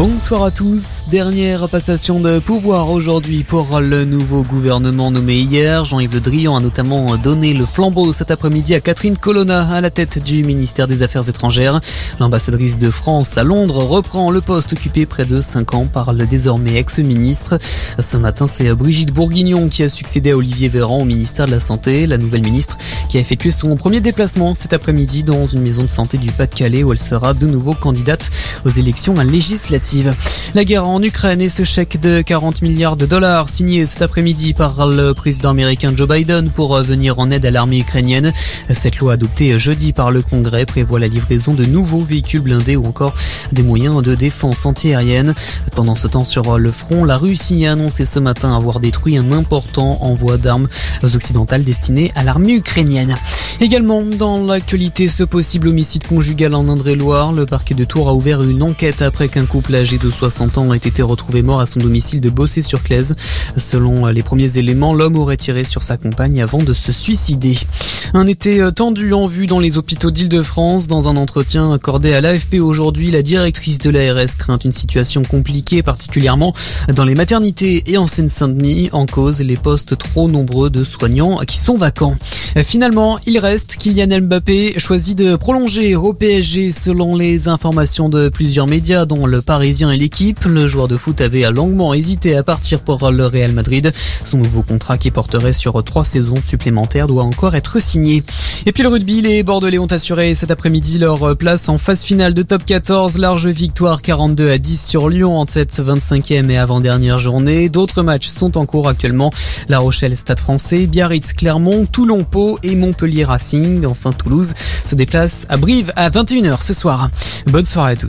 Bonsoir à tous. Dernière passation de pouvoir aujourd'hui pour le nouveau gouvernement nommé hier. Jean-Yves Le Drian a notamment donné le flambeau cet après-midi à Catherine Colonna à la tête du ministère des Affaires étrangères. L'ambassadrice de France à Londres reprend le poste occupé près de 5 ans par le désormais ex-ministre. Ce matin, c'est Brigitte Bourguignon qui a succédé à Olivier Véran au ministère de la Santé. La nouvelle ministre qui a effectué son premier déplacement cet après-midi dans une maison de santé du Pas-de-Calais où elle sera de nouveau candidate aux élections législatives. La guerre en Ukraine et ce chèque de 40 milliards de dollars signé cet après-midi par le président américain Joe Biden pour venir en aide à l'armée ukrainienne. Cette loi adoptée jeudi par le Congrès prévoit la livraison de nouveaux véhicules blindés ou encore des moyens de défense antiaérienne. Pendant ce temps sur le front, la Russie a annoncé ce matin avoir détruit un important envoi d'armes occidentales destiné à l'armée ukrainienne. Également dans l'actualité, ce possible homicide conjugal en Indre-et-Loire, le parquet de Tours a ouvert une enquête après qu'un couple âgé de 60 ans ait été retrouvé mort à son domicile de Bossé-sur-Claise. Selon les premiers éléments, l'homme aurait tiré sur sa compagne avant de se suicider. Un été tendu en vue dans les hôpitaux d'Île-de-France. Dans un entretien accordé à l'AFP aujourd'hui, la directrice de l'ARS craint une situation compliquée, particulièrement dans les maternités et en Seine-Saint-Denis, en cause les postes trop nombreux de soignants qui sont vacants. Finalement, il reste Kylian Mbappé choisit de prolonger au PSG selon les informations de plusieurs médias dont le Parisien et l'équipe. Le joueur de foot avait longuement hésité à partir pour le Real Madrid. Son nouveau contrat qui porterait sur trois saisons supplémentaires doit encore être signé. Et puis le rugby, les Bordelais ont assuré cet après-midi leur place en phase finale de top 14. Large victoire 42 à 10 sur Lyon en cette 25e et avant-dernière journée. D'autres matchs sont en cours actuellement. La Rochelle, Stade français, Biarritz, Clermont, Toulon, Et Montpellier Racing. Enfin, Toulouse se déplace à Brive à 21h ce soir. Bonne soirée à tous.